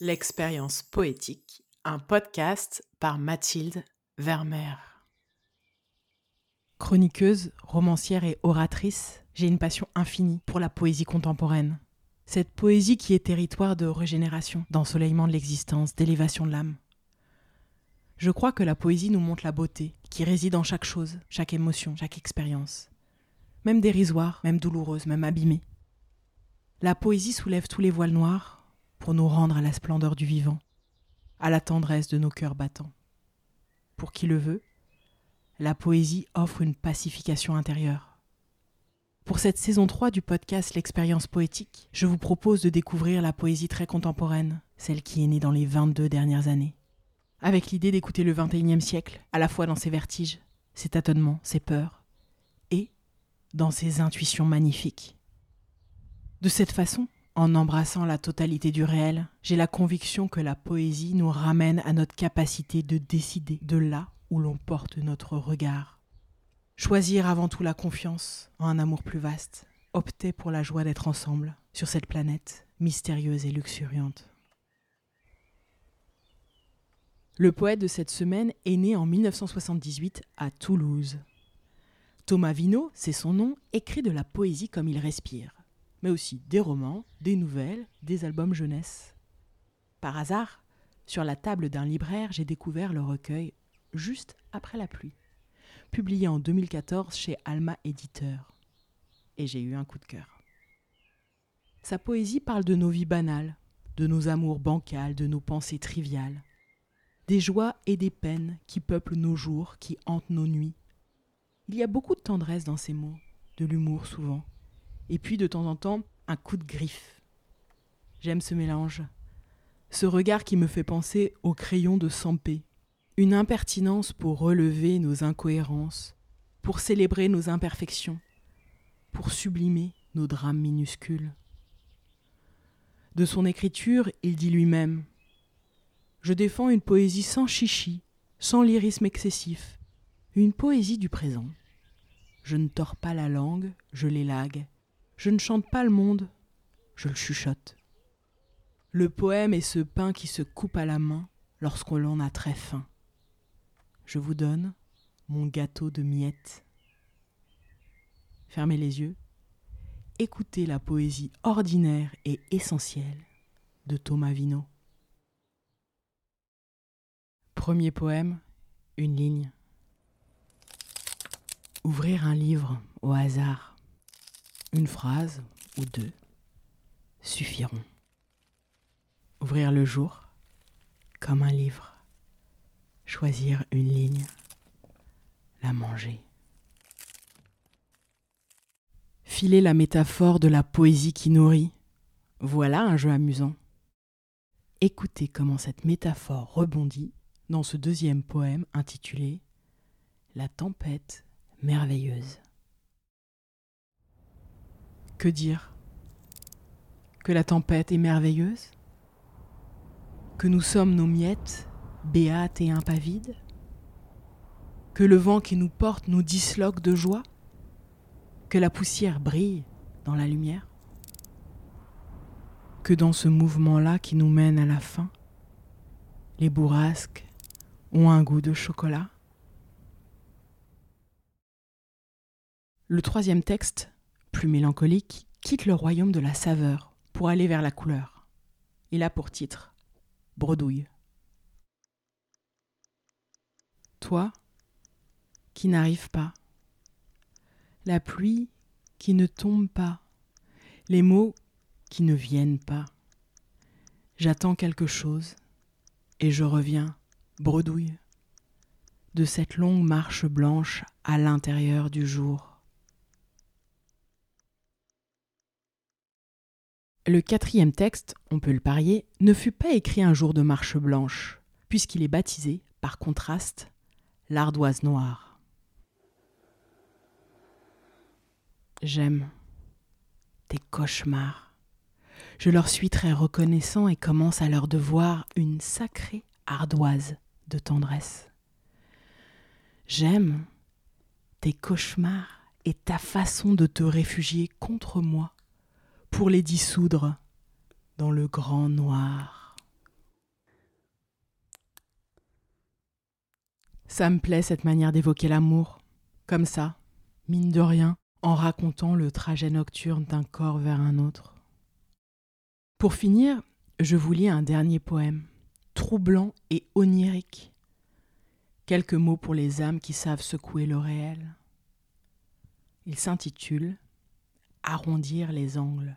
L'expérience poétique, un podcast par Mathilde Vermeer. Chroniqueuse, romancière et oratrice, j'ai une passion infinie pour la poésie contemporaine. Cette poésie qui est territoire de régénération, d'ensoleillement de l'existence, d'élévation de l'âme. Je crois que la poésie nous montre la beauté qui réside en chaque chose, chaque émotion, chaque expérience. Même dérisoire, même douloureuse, même abîmée. La poésie soulève tous les voiles noirs, pour nous rendre à la splendeur du vivant, à la tendresse de nos cœurs battants. Pour qui le veut, la poésie offre une pacification intérieure. Pour cette saison 3 du podcast L'expérience poétique, je vous propose de découvrir la poésie très contemporaine, celle qui est née dans les 22 dernières années. Avec l'idée d'écouter le 21e siècle, à la fois dans ses vertiges, ses tâtonnements, ses peurs, et dans ses intuitions magnifiques. De cette façon, en embrassant la totalité du réel, j'ai la conviction que la poésie nous ramène à notre capacité de décider de là où l'on porte notre regard. Choisir avant tout la confiance en un amour plus vaste, opter pour la joie d'être ensemble sur cette planète mystérieuse et luxuriante. Le poète de cette semaine est né en 1978 à Toulouse. Thomas Vino, c'est son nom, écrit de la poésie comme il respire mais aussi des romans, des nouvelles, des albums jeunesse. Par hasard, sur la table d'un libraire, j'ai découvert le recueil Juste après la pluie, publié en 2014 chez Alma Éditeur. Et j'ai eu un coup de cœur. Sa poésie parle de nos vies banales, de nos amours bancals, de nos pensées triviales, des joies et des peines qui peuplent nos jours, qui hantent nos nuits. Il y a beaucoup de tendresse dans ces mots, de l'humour souvent, et puis de temps en temps un coup de griffe. J'aime ce mélange, ce regard qui me fait penser au crayon de Sampé, une impertinence pour relever nos incohérences, pour célébrer nos imperfections, pour sublimer nos drames minuscules. De son écriture, il dit lui-même Je défends une poésie sans chichi, sans lyrisme excessif, une poésie du présent. Je ne tords pas la langue, je l'élague, je ne chante pas le monde, je le chuchote. Le poème est ce pain qui se coupe à la main lorsqu'on l'en a très faim. Je vous donne mon gâteau de miettes. Fermez les yeux, écoutez la poésie ordinaire et essentielle de Thomas Vino. Premier poème, une ligne. Ouvrir un livre au hasard une phrase ou deux suffiront. Ouvrir le jour comme un livre, choisir une ligne, la manger. Filer la métaphore de la poésie qui nourrit, voilà un jeu amusant. Écoutez comment cette métaphore rebondit dans ce deuxième poème intitulé La tempête merveilleuse. Que dire Que la tempête est merveilleuse Que nous sommes nos miettes, béates et impavides Que le vent qui nous porte nous disloque de joie Que la poussière brille dans la lumière Que dans ce mouvement-là qui nous mène à la fin, les bourrasques ont un goût de chocolat. Le troisième texte plus mélancolique, quitte le royaume de la saveur pour aller vers la couleur. Il a pour titre Bredouille. Toi, qui n'arrives pas, la pluie qui ne tombe pas, les mots qui ne viennent pas. J'attends quelque chose et je reviens, bredouille, de cette longue marche blanche à l'intérieur du jour. Le quatrième texte, on peut le parier, ne fut pas écrit un jour de marche blanche, puisqu'il est baptisé, par contraste, l'ardoise noire. J'aime tes cauchemars. Je leur suis très reconnaissant et commence à leur devoir une sacrée ardoise de tendresse. J'aime tes cauchemars et ta façon de te réfugier contre moi pour les dissoudre dans le grand noir. Ça me plaît cette manière d'évoquer l'amour, comme ça, mine de rien, en racontant le trajet nocturne d'un corps vers un autre. Pour finir, je vous lis un dernier poème, troublant et onirique. Quelques mots pour les âmes qui savent secouer le réel. Il s'intitule Arrondir les angles.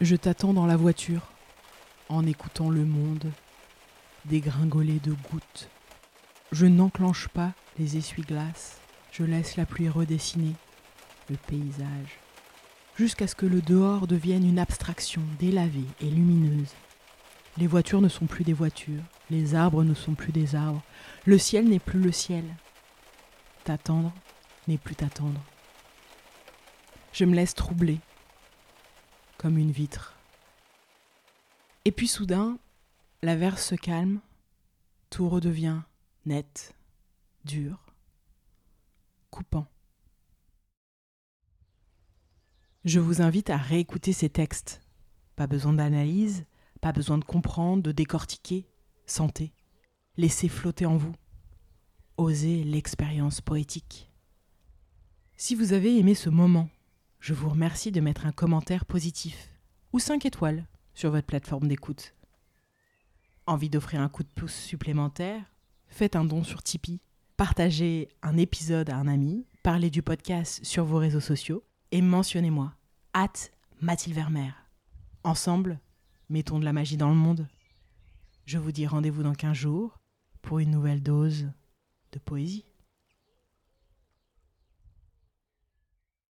Je t'attends dans la voiture, en écoutant le monde dégringoler de gouttes. Je n'enclenche pas les essuie-glaces, je laisse la pluie redessiner le paysage, jusqu'à ce que le dehors devienne une abstraction délavée et lumineuse. Les voitures ne sont plus des voitures, les arbres ne sont plus des arbres, le ciel n'est plus le ciel. T'attendre n'est plus t'attendre. Je me laisse troubler, une vitre. Et puis soudain, la verse se calme, tout redevient net, dur, coupant. Je vous invite à réécouter ces textes. Pas besoin d'analyse, pas besoin de comprendre, de décortiquer. Sentez, laissez flotter en vous. Osez l'expérience poétique. Si vous avez aimé ce moment, je vous remercie de mettre un commentaire positif ou 5 étoiles sur votre plateforme d'écoute. Envie d'offrir un coup de pouce supplémentaire? Faites un don sur Tipeee, partagez un épisode à un ami, parlez du podcast sur vos réseaux sociaux et mentionnez-moi, hâte Mathilde Vermeer. Ensemble, mettons de la magie dans le monde. Je vous dis rendez-vous dans 15 jours pour une nouvelle dose de poésie.